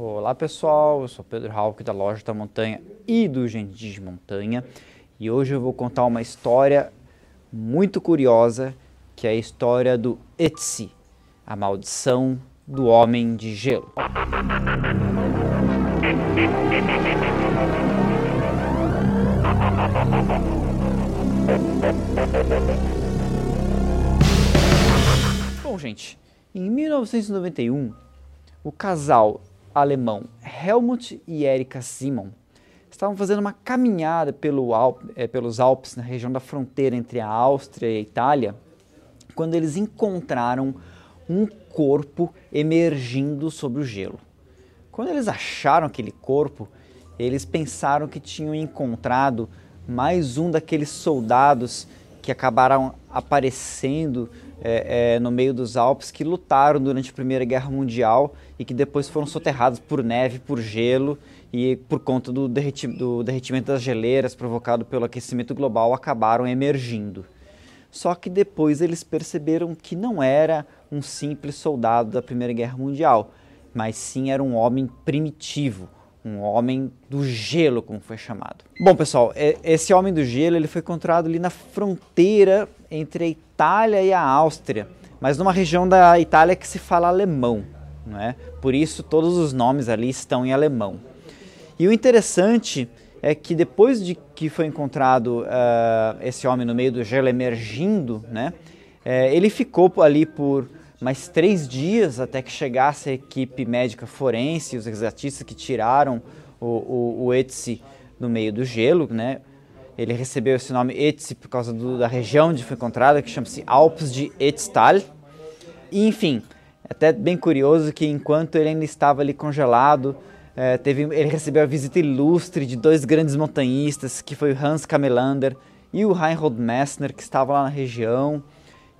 Olá pessoal, eu sou Pedro Hauck da Loja da Montanha e do Gentis de Montanha e hoje eu vou contar uma história muito curiosa que é a história do Ötzi, a maldição do homem de gelo. Bom, gente, em 1991, o casal alemão Helmut e Erika Simon estavam fazendo uma caminhada pelo Alp, é, pelos Alpes, na região da fronteira entre a Áustria e a Itália, quando eles encontraram um corpo emergindo sobre o gelo. Quando eles acharam aquele corpo, eles pensaram que tinham encontrado mais um daqueles soldados que acabaram aparecendo é, é, no meio dos Alpes que lutaram durante a Primeira Guerra Mundial e que depois foram soterrados por neve, por gelo e por conta do, derreti do derretimento das geleiras provocado pelo aquecimento global acabaram emergindo. Só que depois eles perceberam que não era um simples soldado da Primeira Guerra Mundial, mas sim era um homem primitivo, um homem do gelo, como foi chamado. Bom, pessoal, esse homem do gelo ele foi encontrado ali na fronteira entre a Itália e a Áustria, mas numa região da Itália que se fala alemão, não é? Por isso todos os nomes ali estão em alemão. E o interessante é que depois de que foi encontrado uh, esse homem no meio do gelo emergindo, né, uh, ele ficou ali por mais três dias até que chegasse a equipe médica forense, os exatistas que tiraram o, o, o Etsy no meio do gelo, né? Ele recebeu esse nome Etsy por causa do, da região onde foi encontrado, que chama-se Alpes de Etztal. E, enfim, é até bem curioso que enquanto ele ainda estava ali congelado, é, teve, ele recebeu a visita ilustre de dois grandes montanhistas, que foi Hans Kamelander e o Reinhold Messner, que estavam lá na região.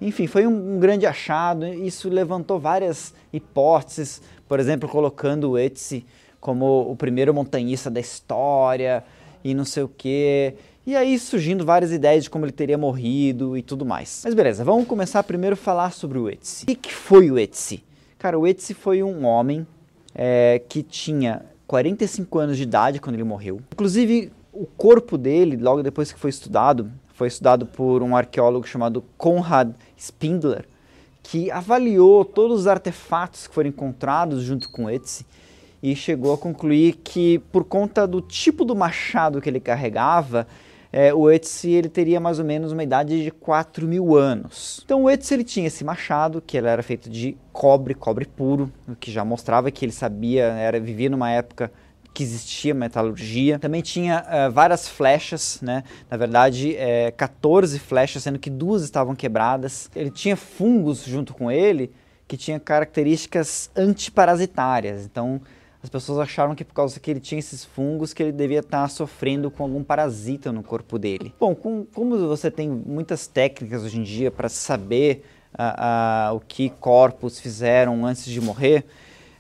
Enfim, foi um, um, grande achado. Isso levantou várias hipóteses, por exemplo, colocando o Etsy como o primeiro montanhista da história e não sei o quê. E aí surgindo várias ideias de como ele teria morrido e tudo mais. Mas beleza, vamos começar primeiro a falar sobre o Etsy. O que foi o Etsy? Cara, o Etsy foi um homem é, que tinha 45 anos de idade quando ele morreu. Inclusive, o corpo dele, logo depois que foi estudado, foi estudado por um arqueólogo chamado Konrad Spindler, que avaliou todos os artefatos que foram encontrados junto com Etsy e chegou a concluir que, por conta do tipo do machado que ele carregava, é, o Etsy ele teria mais ou menos uma idade de 4 mil anos. Então o Etsy ele tinha esse machado, que ele era feito de cobre, cobre puro, o que já mostrava que ele sabia, era vivia numa época que existia metalurgia. Também tinha uh, várias flechas, né? na verdade, é, 14 flechas, sendo que duas estavam quebradas. Ele tinha fungos junto com ele que tinha características antiparasitárias. Então, as pessoas acharam que por causa que ele tinha esses fungos que ele devia estar sofrendo com algum parasita no corpo dele. Bom, com, como você tem muitas técnicas hoje em dia para saber uh, uh, o que corpos fizeram antes de morrer,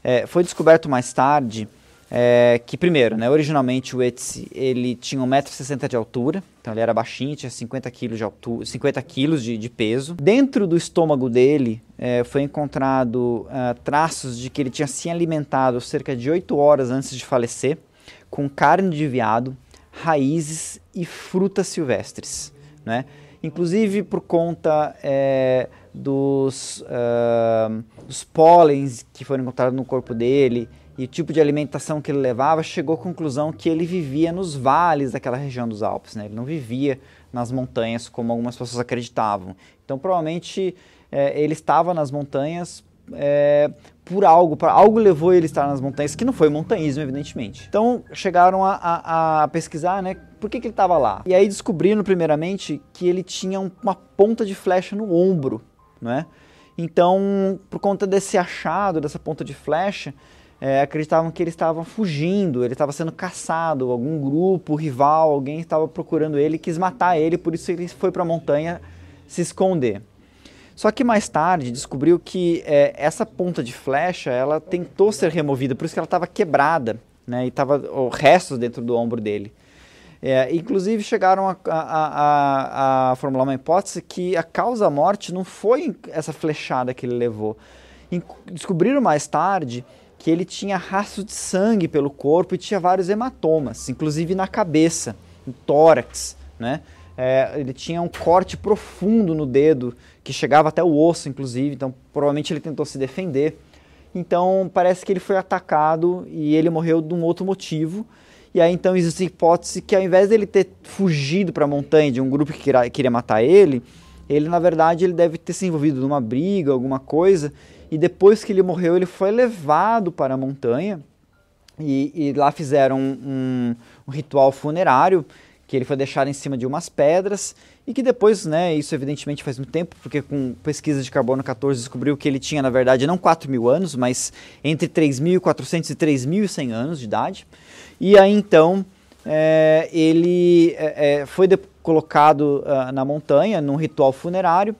é, foi descoberto mais tarde é, que primeiro, né, originalmente o Etsy ele tinha 1,60m de altura, então ele era baixinho, tinha 50 kg de, altura, 50 quilos de, de peso. Dentro do estômago dele é, foi encontrado uh, traços de que ele tinha se alimentado cerca de 8 horas antes de falecer, com carne de veado, raízes e frutas silvestres. Né? Inclusive por conta é, dos, uh, dos pólens que foram encontrados no corpo dele e o tipo de alimentação que ele levava, chegou à conclusão que ele vivia nos vales daquela região dos Alpes, né? ele não vivia nas montanhas como algumas pessoas acreditavam. Então, provavelmente, é, ele estava nas montanhas é, por algo, para algo levou ele a estar nas montanhas, que não foi montanhismo, evidentemente. Então, chegaram a, a, a pesquisar, né, por que, que ele estava lá. E aí descobriram, primeiramente, que ele tinha um, uma ponta de flecha no ombro, né? Então, por conta desse achado, dessa ponta de flecha, é, acreditavam que ele estava fugindo, ele estava sendo caçado, algum grupo rival, alguém estava procurando ele, quis matar ele, por isso ele foi para a montanha se esconder. Só que mais tarde descobriu que é, essa ponta de flecha, ela tentou ser removida, por isso que ela estava quebrada, né, e estava restos dentro do ombro dele. É, inclusive chegaram a, a, a, a, formular uma hipótese que a causa da morte não foi essa flechada que ele levou. Descobriram mais tarde que ele tinha rastro de sangue pelo corpo e tinha vários hematomas, inclusive na cabeça, no tórax, né? É, ele tinha um corte profundo no dedo, que chegava até o osso, inclusive, então provavelmente ele tentou se defender. Então parece que ele foi atacado e ele morreu de um outro motivo. E aí então existe a hipótese que ao invés dele ter fugido para a montanha de um grupo que queria matar ele, ele na verdade ele deve ter se envolvido numa briga, alguma coisa, e depois que ele morreu ele foi levado para a montanha e, e lá fizeram um, um, ritual funerário que ele foi deixado em cima de umas pedras e que depois, né, isso evidentemente faz muito tempo, porque com pesquisa de carbono 14 descobriu que ele tinha, na verdade, não 4 mil anos, mas entre 3.400 e 3.100 anos de idade. E aí então é, ele é foi colocado uh, na montanha num ritual funerário,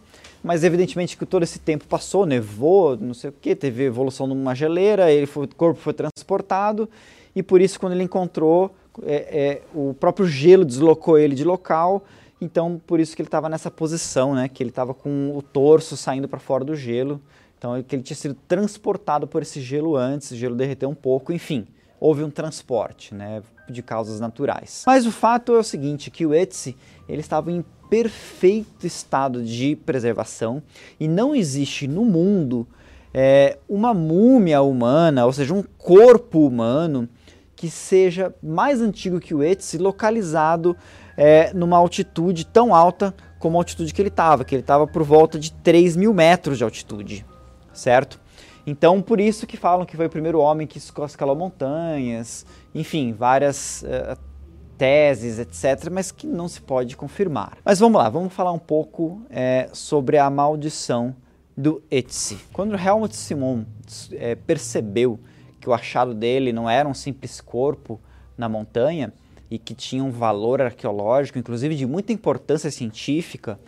mas evidentemente que todo esse tempo passou, nevou, não sei o que, teve evolução numa geleira, ele foi, o corpo foi transportado e por isso quando ele encontrou é, é, o próprio gelo deslocou ele de local, então por isso que ele estava nessa posição, né? Que ele estava com o torso saindo para fora do gelo, então que ele tinha sido transportado por esse gelo antes, o gelo derreteu um pouco, enfim, houve um transporte, né? De causas naturais. Mas o fato é o seguinte, que o Etsy ele estava em perfeito estado de preservação e não existe no mundo é, uma múmia humana, ou seja, um corpo humano que seja mais antigo que o Etsy, localizado é, numa altitude tão alta como a altitude que ele estava, que ele estava por volta de 3 mil metros de altitude, certo? Então, por isso que falam que foi o primeiro homem que escalou montanhas, enfim, várias uh, teses, etc., mas que não se pode confirmar. Mas vamos lá, vamos falar um pouco é, sobre a maldição do Etsy. Quando Helmut Simon é, percebeu que o achado dele não era um simples corpo na montanha e que tinha um valor arqueológico, inclusive de muita importância científica,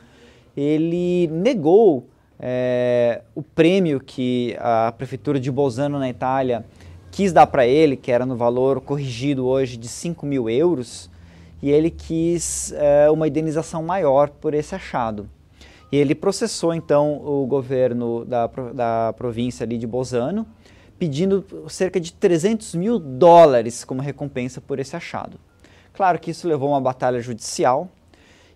ele negou é, o prêmio que a prefeitura de Bolzano, na Itália, quis dar para ele, que era no valor corrigido hoje de 5 mil euros, e ele quis é, uma indenização maior por esse achado. E ele processou então o governo da, da província ali de Bolzano, pedindo cerca de 300 mil dólares como recompensa por esse achado. Claro que isso levou a uma batalha judicial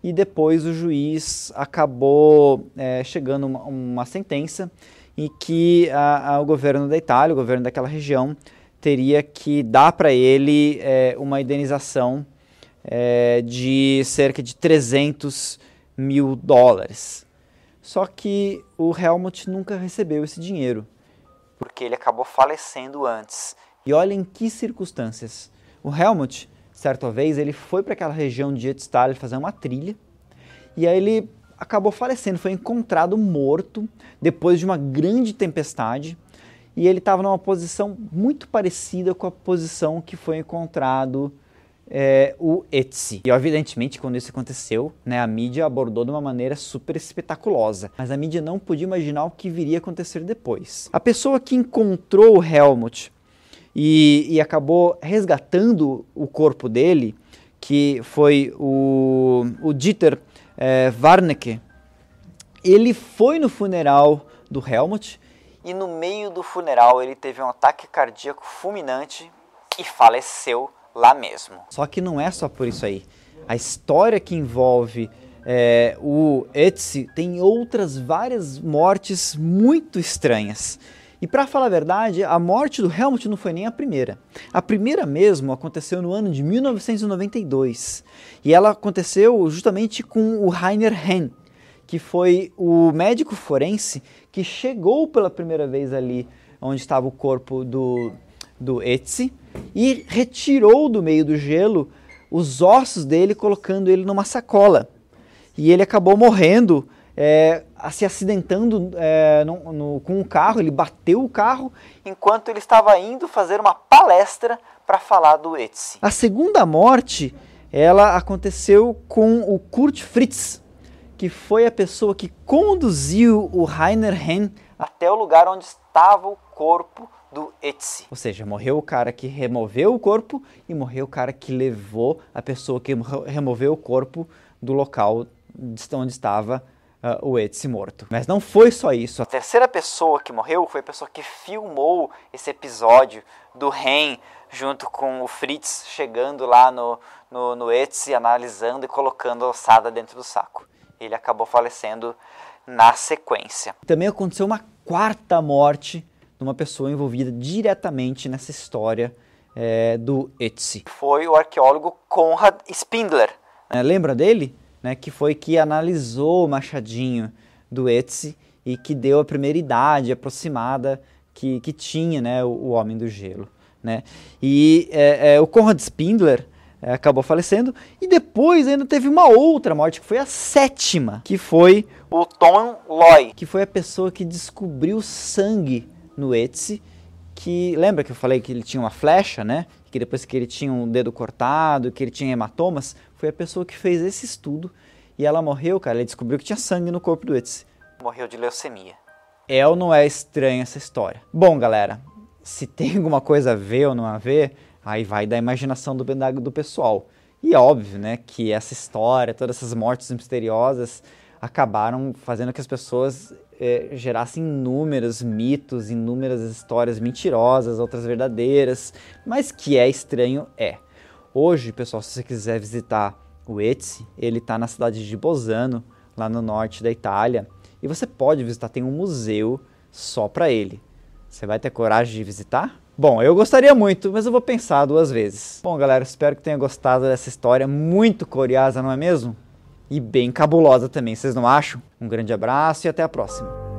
e depois o juiz acabou é, chegando a uma, uma, sentença em que a, a, o governo da Itália, o governo daquela região, teria que dar para ele é, uma indenização é, de cerca de 300 mil dólares. Só que o Helmut nunca recebeu esse dinheiro porque ele acabou falecendo antes. E olha em que circunstâncias. O Helmut, certa vez, ele foi para aquela região de Etzdal fazer uma trilha, e aí ele acabou falecendo, foi encontrado morto depois de uma grande tempestade, e ele estava numa posição muito parecida com a posição que foi encontrado é, o Etsy. E evidentemente, quando isso aconteceu, né, a mídia abordou de uma maneira super espetaculosa, mas a mídia não podia imaginar o que viria a acontecer depois. A pessoa que encontrou o Helmut e, e acabou resgatando o corpo dele, que foi o, o Dieter é, Warnecke, ele foi no funeral do Helmut e no meio do funeral ele teve um ataque cardíaco fulminante e faleceu lá mesmo. Só que não é só por isso aí. A história que envolve é, o Etsy tem outras várias mortes muito estranhas. E para falar a verdade, a morte do Helmut não foi nem a primeira. A primeira mesmo aconteceu no ano de 1992. E ela aconteceu justamente com o Rainer Henn, que foi o médico forense que chegou pela primeira vez ali onde estava o corpo do, do Etsy e retirou do meio do gelo os ossos dele, colocando ele numa sacola. E ele acabou morrendo, é, se acidentando é, no, no, com o carro. Ele bateu o carro enquanto ele estava indo fazer uma palestra para falar do Etsy. A segunda morte, ela aconteceu com o Kurt Fritz, que foi a pessoa que conduziu o Rainer Henn até o lugar onde estava o corpo do Etsy. Ou seja, morreu o cara que removeu o corpo e morreu o cara que levou a pessoa que removeu o corpo do local onde estava uh, o Etsy morto. Mas não foi só isso. A terceira pessoa que morreu foi a pessoa que filmou esse episódio do Ren junto com o Fritz chegando lá no, no, no Etsy, analisando e colocando a ossada dentro do saco. Ele acabou falecendo na sequência. Também aconteceu uma quarta morte de uma pessoa envolvida diretamente nessa história é, do Etsy. Foi o arqueólogo Konrad Spindler. É, lembra dele? Né, que foi que analisou o machadinho do Etsy e que deu a primeira idade aproximada que, que tinha né, o, o Homem do Gelo. Né? E é, é, o Konrad Spindler é, acabou falecendo. E depois ainda teve uma outra morte, que foi a sétima, que foi o Tom Loy, que foi a pessoa que descobriu sangue no Etsy. Que lembra que eu falei que ele tinha uma flecha, né? Que depois que ele tinha um dedo cortado, que ele tinha hematomas, foi a pessoa que fez esse estudo e ela morreu, cara. Ele descobriu que tinha sangue no corpo do Etsy. Morreu de leucemia. É ou não é estranha essa história? Bom, galera, se tem alguma coisa a ver ou não a ver, Aí vai da imaginação do, do pessoal. E é óbvio, né, que essa história, todas essas mortes misteriosas acabaram fazendo que as pessoas é, gerassem inúmeros mitos, inúmeras histórias mentirosas, outras verdadeiras, mas que é estranho é. Hoje, pessoal, se você quiser visitar o Etsy, ele está na cidade de Bolzano, lá no norte da Itália, e você pode visitar, tem um museu só para ele. Você vai ter coragem de visitar? Bom, eu gostaria muito, mas eu vou pensar duas vezes. Bom, galera, espero que tenha gostado dessa história muito curiosa, não é mesmo? E bem cabulosa também, vocês não acham? Um grande abraço e até a próxima.